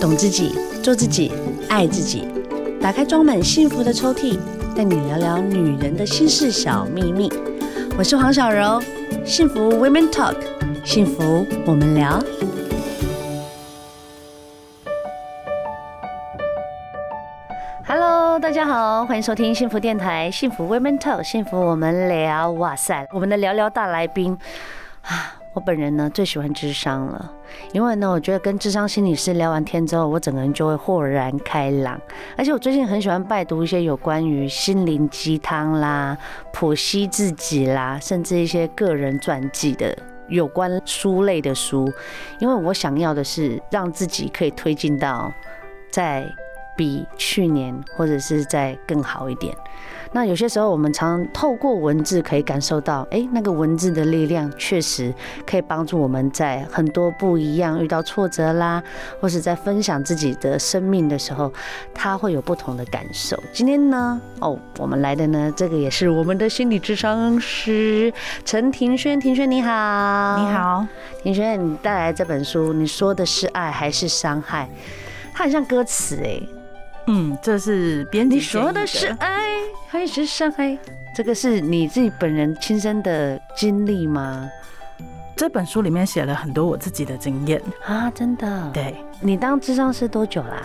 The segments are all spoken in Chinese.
懂自己，做自己，爱自己。打开装满幸福的抽屉，带你聊聊女人的心事小秘密。我是黄小柔，幸福 Women Talk，幸福我们聊。Hello，大家好，欢迎收听幸福电台，幸福 Women Talk，幸福我们聊。哇塞，我们的聊聊大来宾啊！我本人呢最喜欢智商了，因为呢，我觉得跟智商心理师聊完天之后，我整个人就会豁然开朗。而且我最近很喜欢拜读一些有关于心灵鸡汤啦、剖析自己啦，甚至一些个人传记的有关书类的书，因为我想要的是让自己可以推进到在比去年或者是再更好一点。那有些时候，我们常透过文字可以感受到，哎，那个文字的力量确实可以帮助我们在很多不一样遇到挫折啦，或是在分享自己的生命的时候，他会有不同的感受。今天呢，哦，我们来的呢，这个也是我们的心理智商师陈庭轩，庭轩你好，你好，庭轩，你带来这本书，你说的是爱还是伤害？它很像歌词哎。嗯，这是编辑。你说的是爱还是伤害？这个是你自己本人亲身的经历吗？这本书里面写了很多我自己的经验啊，真的。对，你当智商师多久啦？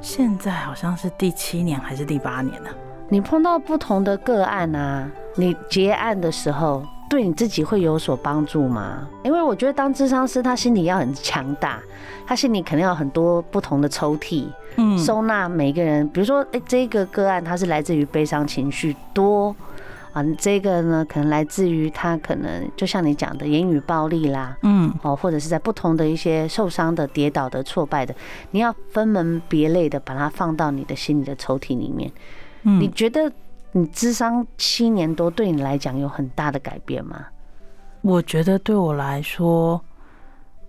现在好像是第七年还是第八年呢？你碰到不同的个案啊，你结案的时候，对你自己会有所帮助吗？因为我觉得当智商师，他心里要很强大，他心里肯定有很多不同的抽屉。嗯，收纳每一个人，比如说，哎，这个个案它是来自于悲伤情绪多啊，这个呢可能来自于他可能就像你讲的言语暴力啦，嗯，哦，或者是在不同的一些受伤的、跌倒的、挫败的，你要分门别类的把它放到你的心里的抽屉里面。嗯，你觉得你智商七年多对你来讲有很大的改变吗？我觉得对我来说，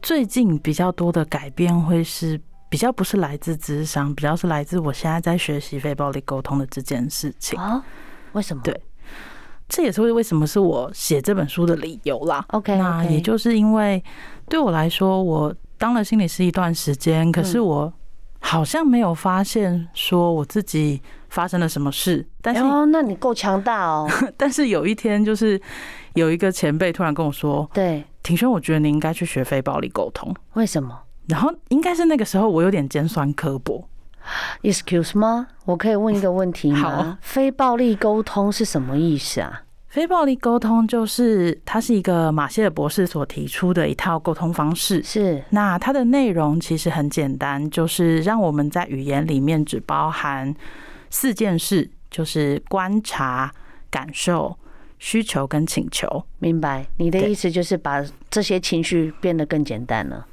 最近比较多的改变会是。比较不是来自智商，比较是来自我现在在学习非暴力沟通的这件事情啊？为什么？对，这也是为为什么是我写这本书的理由啦。OK，那也就是因为对我来说，我当了心理师一段时间，可是我好像没有发现说我自己发生了什么事。但是哦，那你够强大哦。但是有一天，就是有一个前辈突然跟我说：“对，庭轩，我觉得你应该去学非暴力沟通。”为什么？然后应该是那个时候，我有点尖酸刻薄。Excuse 吗？我可以问一个问题吗？好，非暴力沟通是什么意思啊？非暴力沟通就是它是一个马歇尔博士所提出的一套沟通方式。是，那它的内容其实很简单，就是让我们在语言里面只包含四件事，就是观察、感受、需求跟请求。明白？你的意思就是把这些情绪变得更简单了。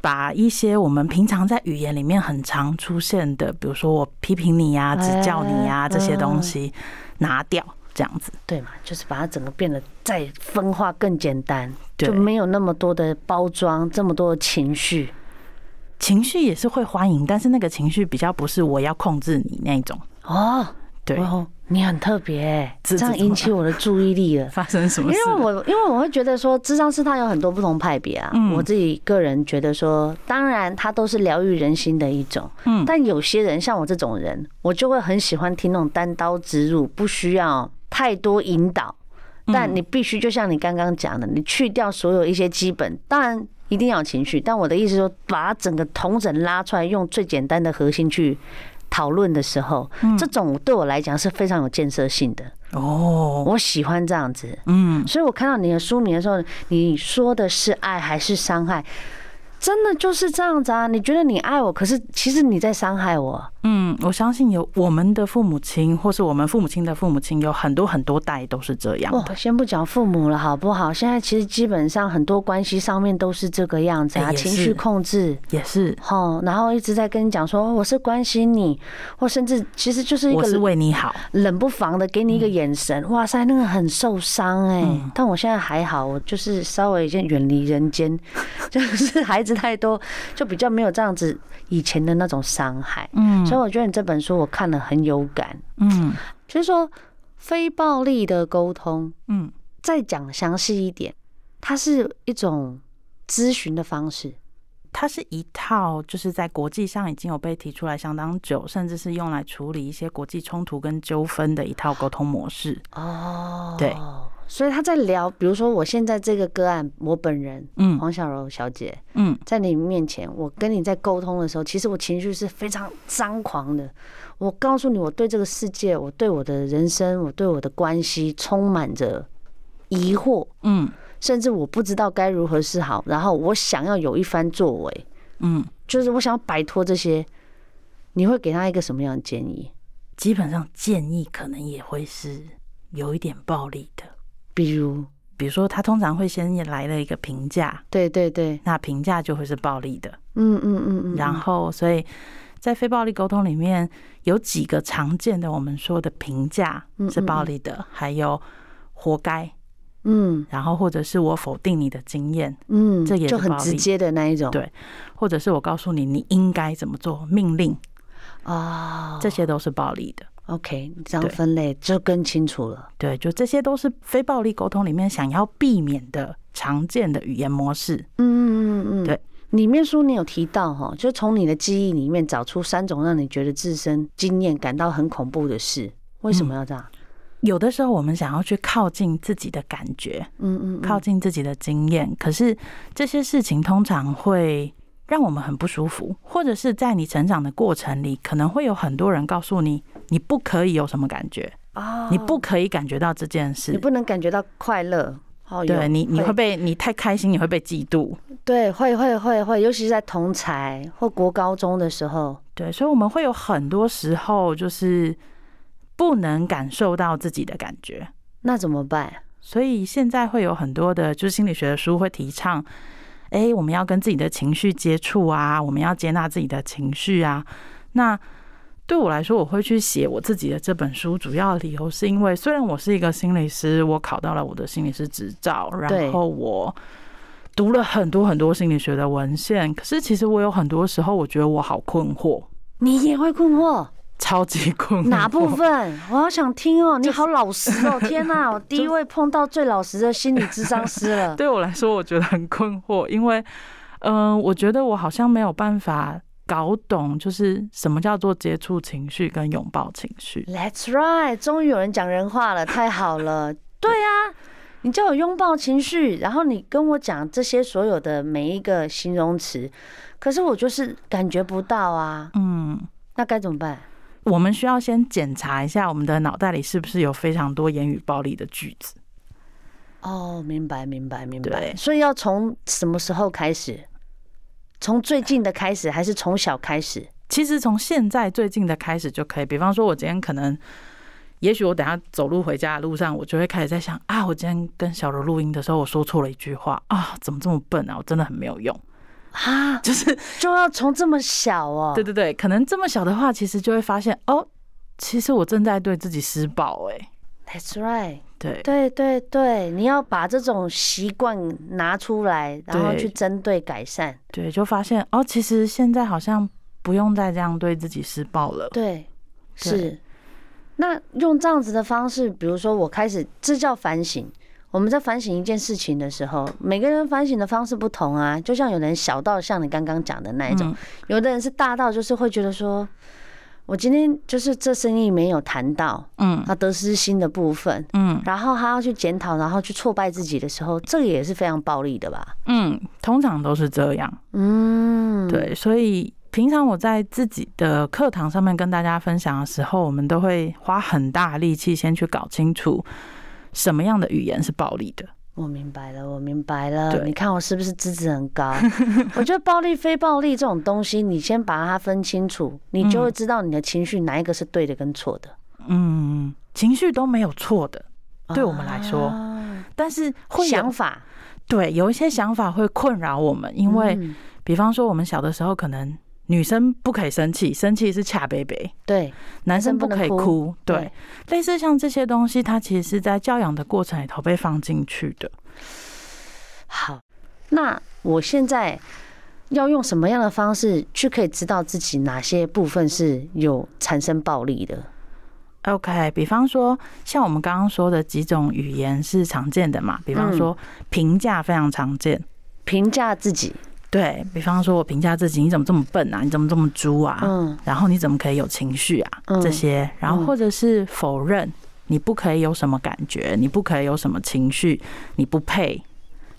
把一些我们平常在语言里面很常出现的，比如说我批评你呀、指教你呀这些东西拿掉，这样子对嘛？就是把它整个变得再分化更简单，就没有那么多的包装，这么多的情绪。情绪也是会欢迎，但是那个情绪比较不是我要控制你那种哦。对。你很特别，这样引起我的注意力了。发生什么事？因为我因为我会觉得说，智商师他有很多不同派别啊。我自己个人觉得说，当然他都是疗愈人心的一种。嗯。但有些人像我这种人，我就会很喜欢听那种单刀直入，不需要太多引导。但你必须就像你刚刚讲的，你去掉所有一些基本，当然一定要有情绪。但我的意思说，把整个同整拉出来，用最简单的核心去。讨论的时候，这种对我来讲是非常有建设性的哦，我喜欢这样子，嗯，所以我看到你的书名的时候，你说的是爱还是伤害？真的就是这样子啊！你觉得你爱我，可是其实你在伤害我。嗯，我相信有我们的父母亲，或是我们父母亲的父母亲，有很多很多代都是这样。哦，先不讲父母了，好不好？现在其实基本上很多关系上面都是这个样子啊，情绪控制也是。哦，然后一直在跟你讲说我是关心你，或甚至其实就是一个我是为你好，冷不防的给你一个眼神，哇塞，那个很受伤哎。但我现在还好，我就是稍微已经远离人间，就是孩子。太多，就比较没有这样子以前的那种伤害，嗯，所以我觉得你这本书我看了很有感，嗯，就是说非暴力的沟通，嗯，再讲详细一点，它是一种咨询的方式，它是一套，就是在国际上已经有被提出来相当久，甚至是用来处理一些国际冲突跟纠纷的一套沟通模式。哦，对，所以他在聊，比如说我现在这个个案，我本人，嗯，黄小柔小姐，嗯，在你面前，我跟你在沟通的时候，其实我情绪是非常张狂的。我告诉你，我对这个世界，我对我的人生，我对我的关系，充满着疑惑，嗯。甚至我不知道该如何是好，然后我想要有一番作为，嗯，就是我想要摆脱这些，你会给他一个什么样的建议？基本上建议可能也会是有一点暴力的，比如，比如说他通常会先来了一个评价，对对对，那评价就会是暴力的，嗯嗯嗯嗯，然后所以在非暴力沟通里面有几个常见的我们说的评价是暴力的，还有活该。嗯，然后或者是我否定你的经验，嗯，这也是就很直接的那一种，对，或者是我告诉你你应该怎么做，命令啊，这些都是暴力的。OK，这样分类就更清楚了。对，就这些都是非暴力沟通里面想要避免的常见的语言模式。嗯嗯嗯嗯，对，里面书你有提到哈，就从你的记忆里面找出三种让你觉得自身经验感到很恐怖的事，为什么要这样？有的时候，我们想要去靠近自己的感觉，嗯嗯，靠近自己的经验，可是这些事情通常会让我们很不舒服，或者是在你成长的过程里，可能会有很多人告诉你，你不可以有什么感觉啊，你不可以感觉到这件事，你不能感觉到快乐，哦，对你，你会。被你太开心，你会被嫉妒，对，会会会会，尤其是在同才或国高中的时候，对，所以我们会有很多时候就是。不能感受到自己的感觉，那怎么办？所以现在会有很多的，就是心理学的书会提倡，哎，我们要跟自己的情绪接触啊，我们要接纳自己的情绪啊。那对我来说，我会去写我自己的这本书，主要理由是因为，虽然我是一个心理师，我考到了我的心理师执照，然后我读了很多很多心理学的文献，可是其实我有很多时候，我觉得我好困惑。你也会困惑？超级困惑，哪部分？我好想听哦！你好老实哦！天哪，我第一位碰到最老实的心理智商师了。对我来说，我觉得很困惑，因为，嗯，我觉得我好像没有办法搞懂，就是什么叫做接触情绪跟拥抱情绪。That's right，终于有人讲人话了，太好了。对啊，你叫我拥抱情绪，然后你跟我讲这些所有的每一个形容词，可是我就是感觉不到啊。嗯，那该怎么办？我们需要先检查一下我们的脑袋里是不是有非常多言语暴力的句子。哦，明白，明白，明白。所以要从什么时候开始？从最近的开始，还是从小开始？其实从现在最近的开始就可以。比方说，我今天可能，也许我等下走路回家的路上，我就会开始在想啊，我今天跟小柔录音的时候，我说错了一句话啊，怎么这么笨啊？我真的很没有用。啊，就是就要从这么小哦，对对对，可能这么小的话，其实就会发现哦，其实我正在对自己施暴哎。That's right，对对对对，你要把这种习惯拿出来，然后去针对改善。对，对，就发现哦，其实现在好像不用再这样对自己施暴了。对，是。那用这样子的方式，比如说我开始，这叫反省。我们在反省一件事情的时候，每个人反省的方式不同啊。就像有人小到像你刚刚讲的那一种，有的人是大到就是会觉得说，我今天就是这生意没有谈到，嗯，他得失心的部分，嗯，然后他要去检讨，然后去挫败自己的时候，这个也是非常暴力的吧？嗯，通常都是这样。嗯，对，所以平常我在自己的课堂上面跟大家分享的时候，我们都会花很大力气先去搞清楚。什么样的语言是暴力的？我明白了，我明白了。你看我是不是资质很高？我觉得暴力、非暴力这种东西，你先把它分清楚，你就会知道你的情绪哪一个是对的跟错的。嗯，情绪都没有错的，对我们来说，但是会想法，对，有一些想法会困扰我们，因为比方说我们小的时候可能。女生不可以生气，生气是恰贝贝。对，男生不可以哭。对，类似像这些东西，它其实是在教养的过程里头被放进去的。好，那我现在要用什么样的方式去可以知道自己哪些部分是有产生暴力的？OK，比方说像我们刚刚说的几种语言是常见的嘛，比方说评价非常常见，评价自己。对，比方说，我评价自己，你怎么这么笨啊？你怎么这么猪啊？嗯，然后你怎么可以有情绪啊？嗯、这些，然后或者是否认，你不可以有什么感觉，你不可以有什么情绪，你不配，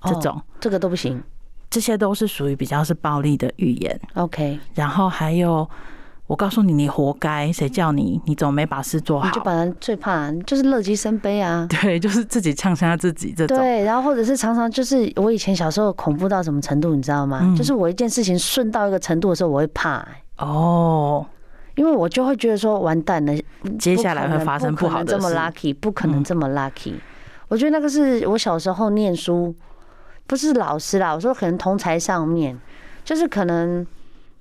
这种、哦，这个都不行，这些都是属于比较是暴力的语言。OK，然后还有。我告诉你，你活该！谁叫你？你怎么没把事做好？你就把人最怕就是乐极生悲啊！对，就是自己呛下自己这种。对，然后或者是常常就是我以前小时候恐怖到什么程度，你知道吗？嗯、就是我一件事情顺到一个程度的时候，我会怕、欸、哦，因为我就会觉得说完蛋了，接下来会发生不好的事，这么 lucky，不可能这么 lucky。嗯、我觉得那个是我小时候念书，不是老师啦，我说可能同才上面，就是可能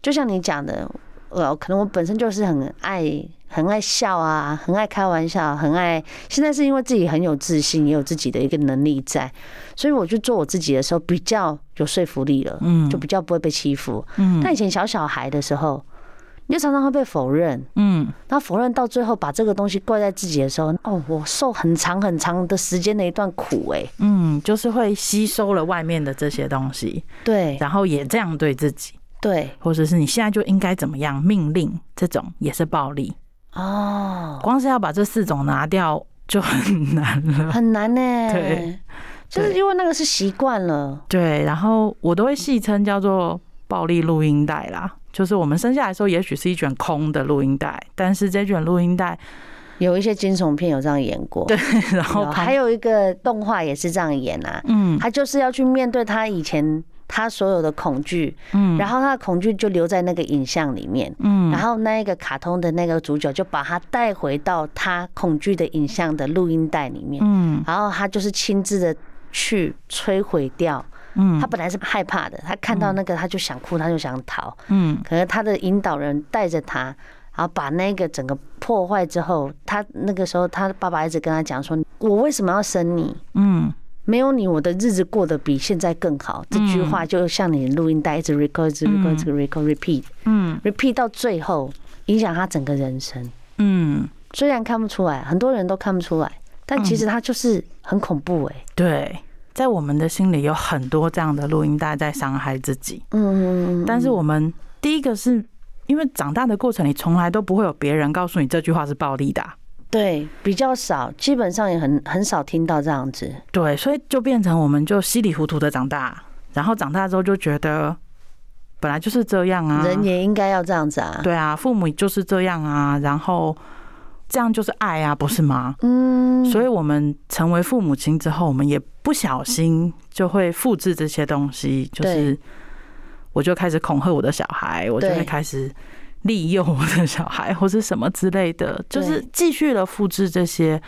就像你讲的。呃，可能我本身就是很爱、很爱笑啊，很爱开玩笑，很爱。现在是因为自己很有自信，也有自己的一个能力在，所以我去做我自己的时候比较有说服力了，嗯，就比较不会被欺负。嗯，但以前小小孩的时候，你就常常会被否认，嗯，那否认到最后把这个东西怪在自己的时候，哦，我受很长很长的时间的一段苦，哎，嗯，就是会吸收了外面的这些东西，对，然后也这样对自己。对，或者是你现在就应该怎么样？命令这种也是暴力哦。光是要把这四种拿掉就很难了，很难呢。对，就是因为那个是习惯了。对，然后我都会戏称叫做暴力录音带啦。就是我们生下来的时候，也许是一卷空的录音带，但是这卷录音带有一些惊悚片有这样演过。对，然后还有一个动画也是这样演啊。嗯，他就是要去面对他以前。他所有的恐惧，嗯，然后他的恐惧就留在那个影像里面，嗯，然后那一个卡通的那个主角就把他带回到他恐惧的影像的录音带里面，嗯，然后他就是亲自的去摧毁掉，嗯，他本来是害怕的，他看到那个他就想哭，他就想逃，嗯，可是他的引导人带着他，然后把那个整个破坏之后，他那个时候他爸爸一直跟他讲说：“我为什么要生你？”嗯。没有你，我的日子过得比现在更好。这句话就像你录音带一直 record，一直 record，一直 record repeat，嗯，repeat 到最后影响他整个人生。嗯，虽然看不出来，很多人都看不出来，但其实他就是很恐怖哎。对，在我们的心里有很多这样的录音带在伤害自己。嗯，但是我们第一个是因为长大的过程里，从来都不会有别人告诉你这句话是暴力的。对，比较少，基本上也很很少听到这样子。对，所以就变成我们就稀里糊涂的长大，然后长大之后就觉得本来就是这样啊，人也应该要这样子啊。对啊，父母就是这样啊，然后这样就是爱啊，不是吗？嗯。所以我们成为父母亲之后，我们也不小心就会复制这些东西，就是我就开始恐吓我的小孩，我就会开始。利诱我的小孩，或是什么之类的，就是继续的复制这些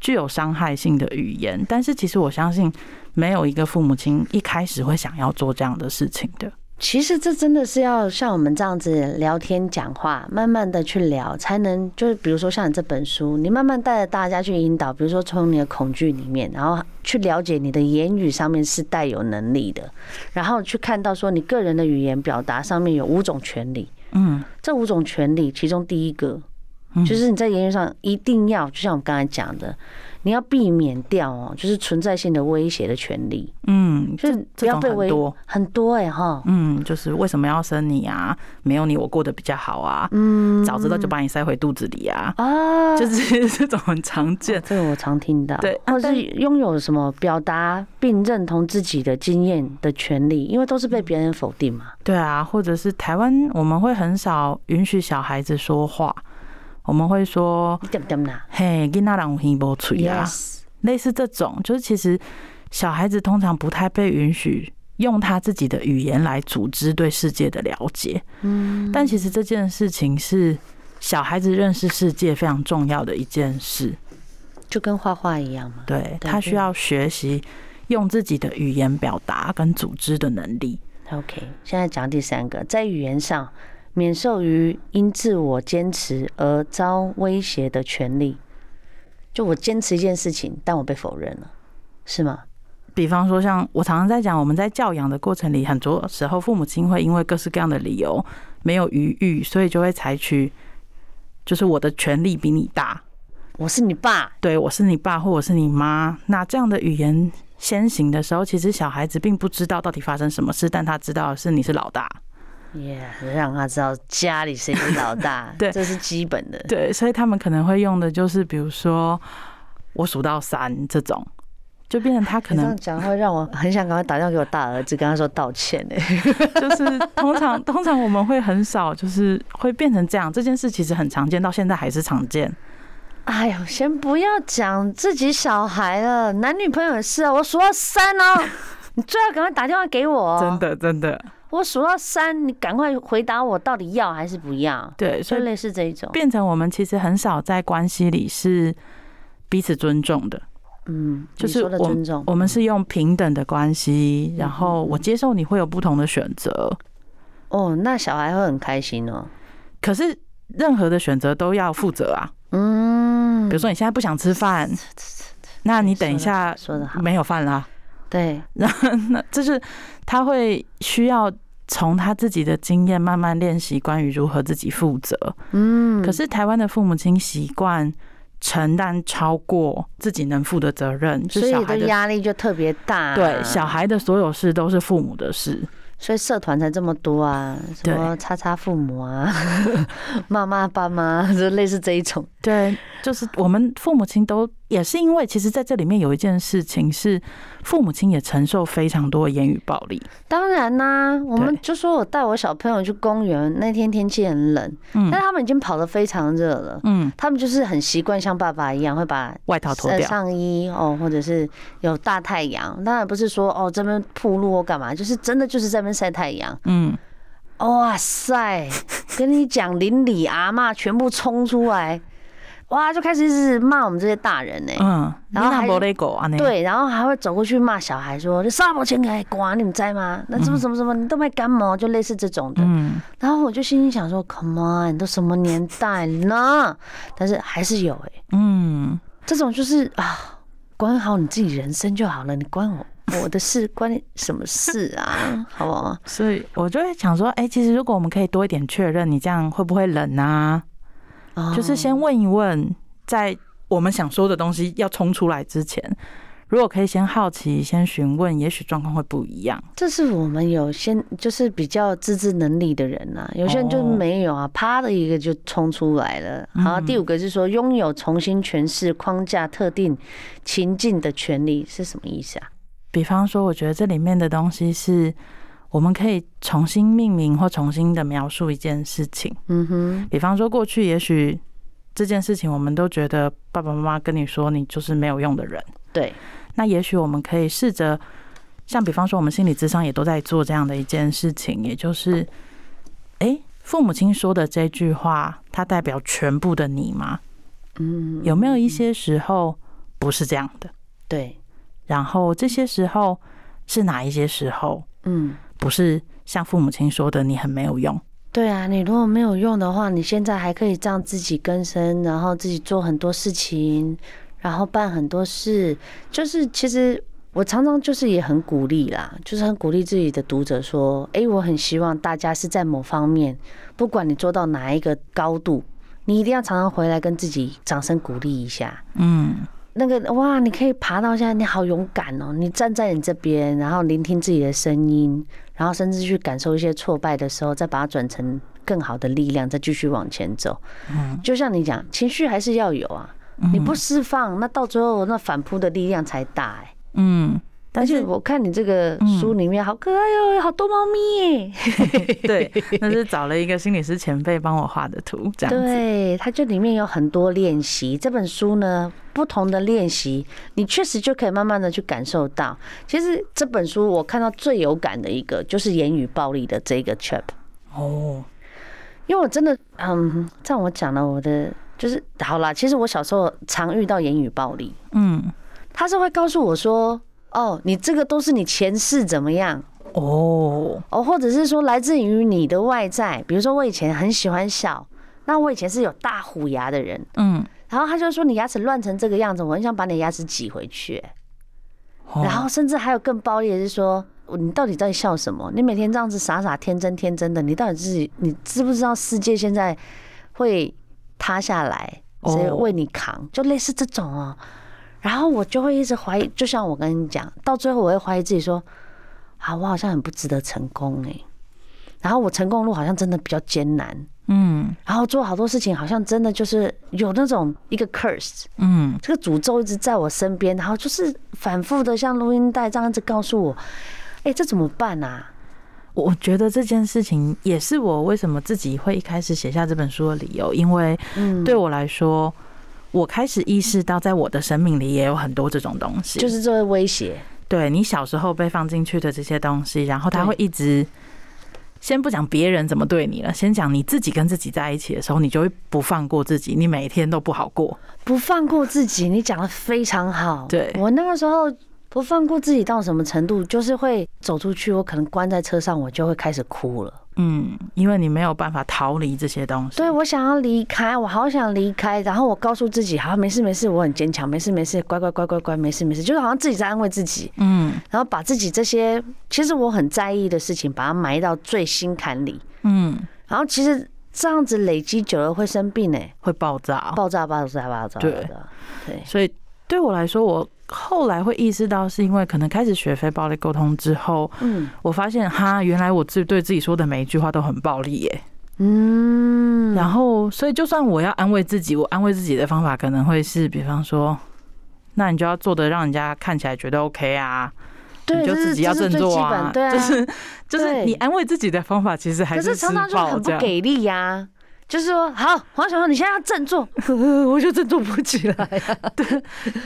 具有伤害性的语言。但是，其实我相信，没有一个父母亲一开始会想要做这样的事情的。其实这真的是要像我们这样子聊天讲话，慢慢的去聊，才能就是比如说像你这本书，你慢慢带着大家去引导，比如说从你的恐惧里面，然后去了解你的言语上面是带有能力的，然后去看到说你个人的语言表达上面有五种权利。嗯，这五种权利，其中第一个，就是你在言语上一定要，就像我们刚才讲的。你要避免掉哦，就是存在性的威胁的权利。嗯，就是不要被威胁很多哎哈。嗯，就是为什么要生你啊？没有你我过得比较好啊。嗯，早知道就把你塞回肚子里啊。啊，就是 这种很常见，这个我常听到。对，或是拥有什么表达并认同自己的经验的权利，因为都是被别人否定嘛。对啊，或者是台湾我们会很少允许小孩子说话。我们会说，嘿，囡仔人有耳无嘴啊，类似这种，就是其实小孩子通常不太被允许用他自己的语言来组织对世界的了解。嗯，但其实这件事情是小孩子认识世界非常重要的一件事，就跟画画一样嘛。对，他需要学习用自己的语言表达跟组织的能力。OK，现在讲第三个，在语言上。免受于因自我坚持而遭威胁的权利，就我坚持一件事情，但我被否认了，是吗？比方说，像我常常在讲，我们在教养的过程里，很多时候父母亲会因为各式各样的理由没有余裕，所以就会采取，就是我的权利比你大，我是你爸，对，我是你爸，或我是你妈，那这样的语言先行的时候，其实小孩子并不知道到底发生什么事，但他知道是你是老大。耶，yeah, 让他知道家里谁是老大，对，这是基本的。对，所以他们可能会用的就是，比如说我数到三这种，就变成他可能这样讲会让我很想赶快打电话给我大儿子，跟他说道歉呢。就是通常 通常我们会很少，就是会变成这样。这件事其实很常见，到现在还是常见。哎呦，先不要讲自己小孩了，男女朋友也是啊。我数到三哦，你最好赶快打电话给我。真的，真的。我数到三，你赶快回答我，到底要还是不要？对，所以类似这一种，变成我们其实很少在关系里是彼此尊重的。嗯，就是我尊重，我们是用平等的关系，然后我接受你会有不同的选择。哦，那小孩会很开心哦。可是任何的选择都要负责啊。嗯，比如说你现在不想吃饭，那你等一下说的好，没有饭了。对，然后那就是他会需要从他自己的经验慢慢练习关于如何自己负责。嗯，可是台湾的父母亲习惯承担超过自己能负的责任，所以的压力就特别大。对，小孩的所有事都是父母的事。所以社团才这么多啊，什么叉叉父母啊，妈妈爸妈，就类似这一种。对，就是我们父母亲都也是因为，其实在这里面有一件事情是，父母亲也承受非常多的言语暴力。当然啦、啊，我们就说我带我小朋友去公园，那天天气很冷，嗯，但他们已经跑得非常热了，嗯，他们就是很习惯像爸爸一样会把外套脱掉、上衣哦，或者是有大太阳。当然不是说哦这边铺路或干嘛，就是真的就是在那边晒太阳，嗯，哇塞，跟你讲邻里阿妈全部冲出来。哇，就开始一直骂我们这些大人呢、欸，嗯，然后还对，然后还会走过去骂小孩说：“你啥没钱给管，你们在吗？那怎么怎么怎么，你都没干嘛？”就类似这种的。嗯，然后我就心里想说：“Come on，都什么年代了？”但是还是有哎、欸，嗯，这种就是啊，管好你自己人生就好了，你关我我的事，关你什么事啊？好不好？所以我就会想说，哎、欸，其实如果我们可以多一点确认，你这样会不会冷啊？就是先问一问，在我们想说的东西要冲出来之前，如果可以先好奇、先询问，也许状况会不一样。这是我们有先就是比较自制能力的人呐、啊，有些人就没有啊，啪的一个就冲出来了。好，第五个是说拥有重新诠释框架特定情境的权利是什么意思啊？比方说，我觉得这里面的东西是。我们可以重新命名或重新的描述一件事情。嗯哼，比方说过去也许这件事情我们都觉得爸爸妈妈跟你说你就是没有用的人。对，那也许我们可以试着像比方说我们心理智商也都在做这样的一件事情，也就是，哎，父母亲说的这句话，它代表全部的你吗？嗯，有没有一些时候不是这样的？对，然后这些时候是哪一些时候？嗯。不是像父母亲说的，你很没有用。对啊，你如果没有用的话，你现在还可以这样自己更生，然后自己做很多事情，然后办很多事。就是其实我常常就是也很鼓励啦，就是很鼓励自己的读者说：“哎，我很希望大家是在某方面，不管你做到哪一个高度，你一定要常常回来跟自己掌声鼓励一下。”嗯。那个哇，你可以爬到现在，你好勇敢哦！你站在你这边，然后聆听自己的声音，然后甚至去感受一些挫败的时候，再把它转成更好的力量，再继续往前走。嗯，就像你讲，情绪还是要有啊，你不释放，那到最后那反扑的力量才大哎。嗯。但是我看你这个书里面好可爱哟，好多猫咪。对，那是找了一个心理师前辈帮我画的图，这样子。对，它就里面有很多练习。这本书呢，不同的练习，你确实就可以慢慢的去感受到。其实这本书我看到最有感的一个，就是言语暴力的这个 chapter。哦，因为我真的，嗯，这样我讲了我的，就是好啦。其实我小时候常遇到言语暴力，嗯，他是会告诉我说。哦，你这个都是你前世怎么样？哦哦，或者是说来自于你的外在，比如说我以前很喜欢笑，那我以前是有大虎牙的人，嗯，然后他就说你牙齿乱成这个样子，我很想把你牙齿挤回去，然后甚至还有更暴力的是说，你到底在笑什么？你每天这样子傻傻天真天真的，你到底自己你知不知道世界现在会塌下来，谁为你扛？就类似这种哦。然后我就会一直怀疑，就像我跟你讲，到最后我会怀疑自己说，啊，我好像很不值得成功哎，然后我成功路好像真的比较艰难，嗯，然后做好多事情好像真的就是有那种一个 curse，嗯，这个诅咒一直在我身边，然后就是反复的像录音带这样子告诉我，哎，这怎么办啊？我觉得这件事情也是我为什么自己会一开始写下这本书的理由，因为对我来说。我开始意识到，在我的生命里也有很多这种东西，就是这个威胁。对，你小时候被放进去的这些东西，然后它会一直，先不讲别人怎么对你了，先讲你自己跟自己在一起的时候，你就会不放过自己，你每天都不好过。不放过自己，你讲的非常好。对，我那个时候不放过自己到什么程度，就是会走出去，我可能关在车上，我就会开始哭了。嗯，因为你没有办法逃离这些东西。对，我想要离开，我好想离开。然后我告诉自己，好，没事没事，我很坚强，没事没事，乖乖乖乖乖，没事没事，就是好像自己在安慰自己。嗯，然后把自己这些其实我很在意的事情，把它埋到最心坎里。嗯，然后其实这样子累积久了会生病呢，会爆炸，爆炸，爆炸，爆炸。对，对，所以对我来说，我。后来会意识到，是因为可能开始学非暴力沟通之后，嗯，我发现哈，原来我自对自己说的每一句话都很暴力耶，嗯，然后所以就算我要安慰自己，我安慰自己的方法可能会是，比方说，那你就要做的让人家看起来觉得 OK 啊，对，你就自己要振作啊，对啊，就是就是你安慰自己的方法其实还是常常就很不给力呀。就是说，好，黄小黄，你现在要振作，我就振作不起来啊。对，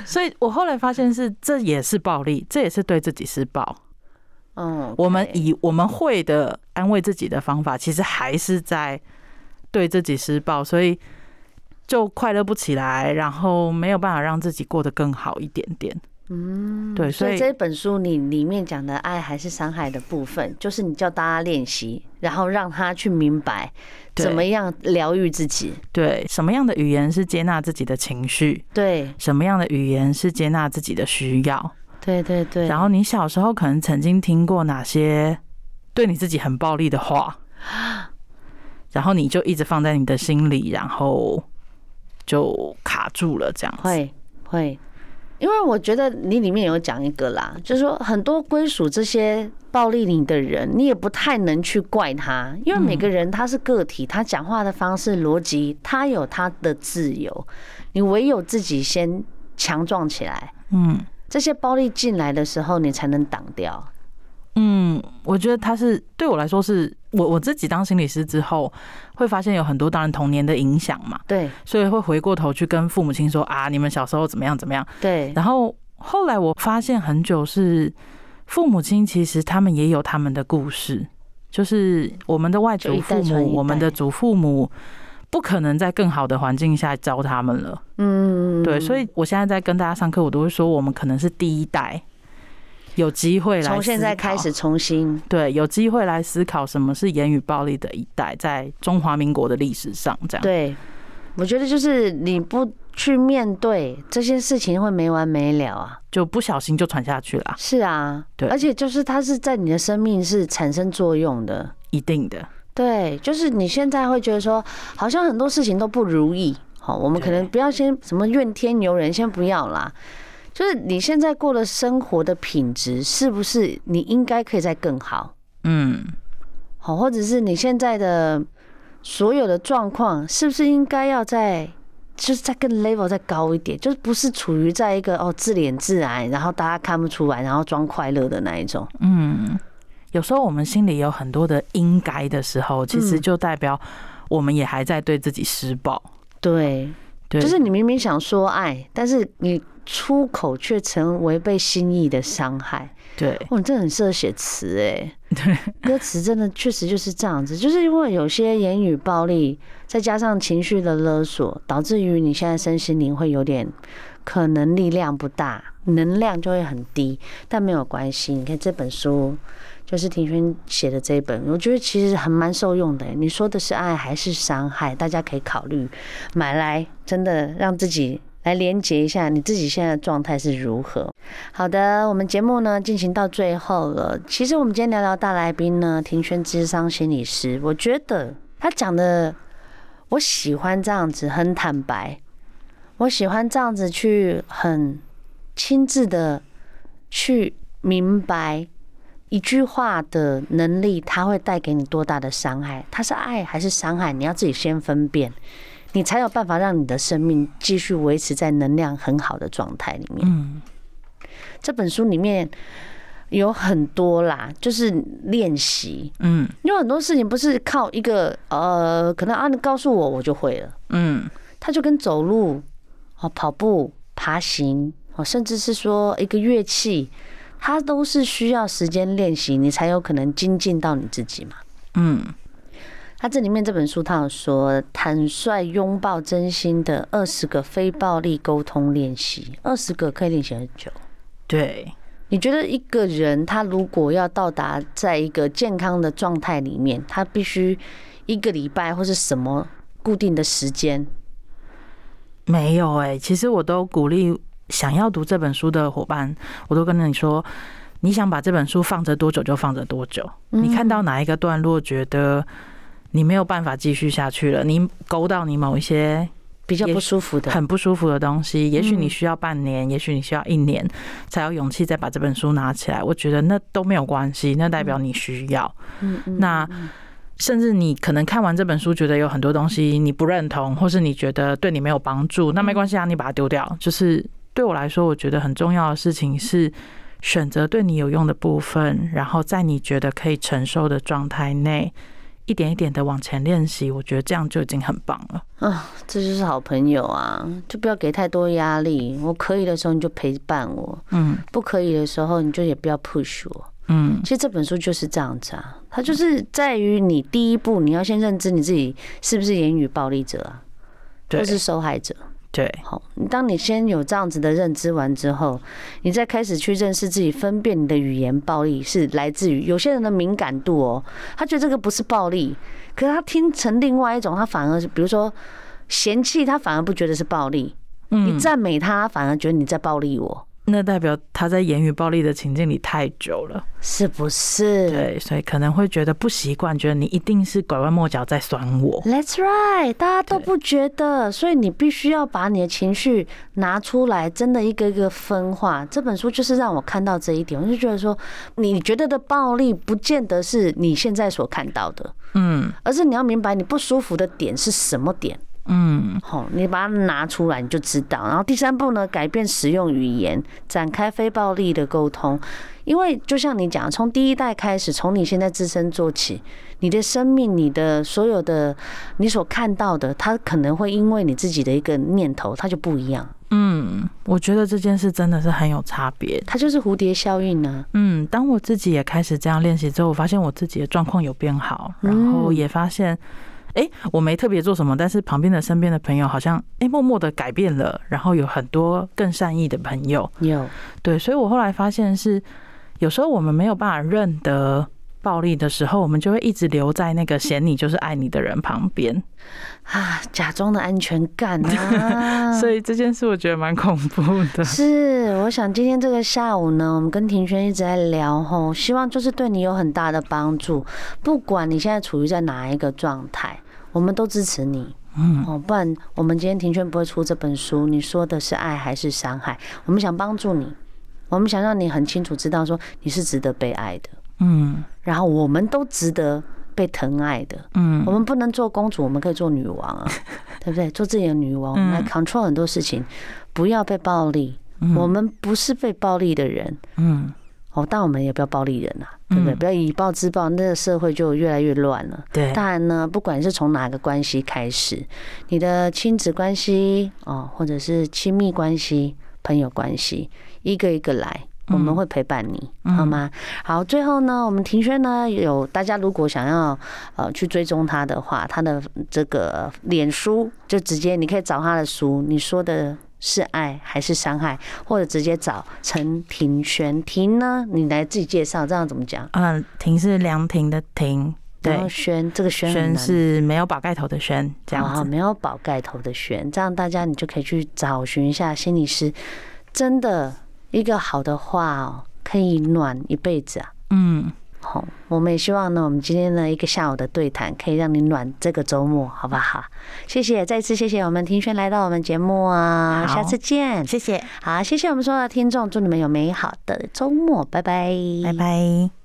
所以我后来发现是，这也是暴力，这也是对自己施暴。嗯，我们以我们会的安慰自己的方法，其实还是在对自己施暴，所以就快乐不起来，然后没有办法让自己过得更好一点点。嗯，对，所以这本书你里面讲的爱还是伤害的部分，就是你叫大家练习，然后让他去明白怎么样疗愈自己。对，什么样的语言是接纳自己的情绪？对，什么样的语言是接纳自己的需要？对对对。然后你小时候可能曾经听过哪些对你自己很暴力的话，然后你就一直放在你的心里，然后就卡住了，这样子。会会。因为我觉得你里面有讲一个啦，就是说很多归属这些暴力你的人，你也不太能去怪他，因为每个人他是个体，他讲话的方式、逻辑，他有他的自由，你唯有自己先强壮起来，嗯，这些暴力进来的时候，你才能挡掉。嗯，我觉得他是对我来说是，我我自己当心理师之后，会发现有很多当然童年的影响嘛，对，所以会回过头去跟父母亲说啊，你们小时候怎么样怎么样，对。然后后来我发现很久是父母亲其实他们也有他们的故事，就是我们的外祖父母、我们的祖父母，不可能在更好的环境下教他们了，嗯，对。所以我现在在跟大家上课，我都会说我们可能是第一代。有机会来从现在开始重新对，有机会来思考什么是言语暴力的一代，在中华民国的历史上，这样。对，我觉得就是你不去面对这些事情，会没完没了啊，就不小心就传下去了。是啊，对，而且就是它是在你的生命是产生作用的，一定的。对，就是你现在会觉得说，好像很多事情都不如意，好，我们可能不要先什么怨天尤人，先不要啦。就是你现在过的生活的品质，是不是你应该可以再更好？嗯，好，或者是你现在的所有的状况，是不是应该要再就是再更 level 再高一点？就是不是处于在一个哦自怜自哀，然后大家看不出来，然后装快乐的那一种。嗯，有时候我们心里有很多的应该的时候，其实就代表我们也还在对自己施暴。对，对，就是你明明想说爱，但是你。出口却成违背心意的伤害。对，哇，你真的很适合写词哎。对，歌词真的确实就是这样子，就是因为有些言语暴力，再加上情绪的勒索，导致于你现在身心灵会有点可能力量不大，能量就会很低。但没有关系，你看这本书，就是庭轩写的这一本，我觉得其实还蛮受用的。你说的是爱还是伤害？大家可以考虑买来，真的让自己。来连接一下你自己现在的状态是如何？好的，我们节目呢进行到最后了。其实我们今天聊聊大来宾呢，庭轩智商心理师，我觉得他讲的，我喜欢这样子很坦白，我喜欢这样子去很亲自的去明白一句话的能力，它会带给你多大的伤害？它是爱还是伤害？你要自己先分辨，你才有办法让你的生命继续维持在能量很好的状态里面。嗯，这本书里面。有很多啦，就是练习，嗯，有很多事情不是靠一个呃，可能啊，你告诉我我就会了，嗯，它就跟走路、哦跑步、爬行，哦，甚至是说一个乐器，它都是需要时间练习，你才有可能精进到你自己嘛，嗯，它这里面这本书，他有说坦率拥抱真心的二十个非暴力沟通练习，二十个可以练习很久，对。你觉得一个人他如果要到达在一个健康的状态里面，他必须一个礼拜或是什么固定的时间？没有哎、欸，其实我都鼓励想要读这本书的伙伴，我都跟你说，你想把这本书放着多久就放着多久。你看到哪一个段落觉得你没有办法继续下去了，你勾到你某一些。比较不舒服的，很不舒服的东西，也许你需要半年，也许你需要一年，才有勇气再把这本书拿起来。我觉得那都没有关系，那代表你需要。那甚至你可能看完这本书，觉得有很多东西你不认同，或是你觉得对你没有帮助，那没关系啊，你把它丢掉。就是对我来说，我觉得很重要的事情是选择对你有用的部分，然后在你觉得可以承受的状态内。一点一点的往前练习，我觉得这样就已经很棒了。啊，这就是好朋友啊！就不要给太多压力。我可以的时候你就陪伴我，嗯，不可以的时候你就也不要 push 我，嗯。其实这本书就是这样子啊，它就是在于你第一步，你要先认知你自己是不是言语暴力者啊，或是受害者。对，好，当你先有这样子的认知完之后，你再开始去认识自己，分辨你的语言暴力是来自于有些人的敏感度哦，他觉得这个不是暴力，可是他听成另外一种，他反而是比如说嫌弃，他反而不觉得是暴力，你赞美他，反而觉得你在暴力我。那代表他在言语暴力的情境里太久了，是不是？对，所以可能会觉得不习惯，觉得你一定是拐弯抹角在酸我。That's right，大家都不觉得，所以你必须要把你的情绪拿出来，真的一个一个分化。这本书就是让我看到这一点，我就觉得说，你觉得的暴力，不见得是你现在所看到的，嗯，而是你要明白你不舒服的点是什么点。嗯，好，你把它拿出来，你就知道。然后第三步呢，改变使用语言，展开非暴力的沟通。因为就像你讲，从第一代开始，从你现在自身做起，你的生命，你的所有的你所看到的，它可能会因为你自己的一个念头，它就不一样。嗯，我觉得这件事真的是很有差别，它就是蝴蝶效应呢。嗯，当我自己也开始这样练习之后，我发现我自己的状况有变好，然后也发现。哎，我没特别做什么，但是旁边的身边的朋友好像哎默默的改变了，然后有很多更善意的朋友。有对，所以我后来发现是，有时候我们没有办法认得暴力的时候，我们就会一直留在那个嫌你就是爱你的人旁边啊，假装的安全感啊。所以这件事我觉得蛮恐怖的。是，我想今天这个下午呢，我们跟庭轩一直在聊吼，希望就是对你有很大的帮助，不管你现在处于在哪一个状态。我们都支持你，嗯，哦，不然我们今天庭轩不会出这本书。你说的是爱还是伤害？我们想帮助你，我们想让你很清楚知道说你是值得被爱的，嗯，然后我们都值得被疼爱的，嗯，我们不能做公主，我们可以做女王啊，对不对？做自己的女王，我们来 control 很多事情，不要被暴力，我们不是被暴力的人，嗯。哦，但我们也不要暴力人啊，对不对？不要以暴制暴，那个社会就越来越乱了。对，当然呢，不管是从哪个关系开始，你的亲子关系哦，或者是亲密关系、朋友关系，一个一个来，我们会陪伴你，好吗？好，最后呢，我们庭轩呢有大家如果想要呃去追踪他的话，他的这个脸书就直接你可以找他的书，你说的。是爱还是伤害？或者直接找陈庭轩，庭呢？你来自己介绍，这样怎么讲？嗯，庭是凉亭的庭，对，轩这个轩轩是没有宝盖头的轩，这样子，没有宝盖头的轩，这样大家你就可以去找寻一下心理师，真的一个好的话哦，可以暖一辈子啊。嗯，好，我们也希望呢，我们今天的一个下午的对谈，可以让你暖这个周末，好不好？谢谢，再次谢谢我们庭轩来到我们节目啊，下次见，谢谢，好，谢谢我们所有的听众，祝你们有美好的周末，拜拜，拜拜。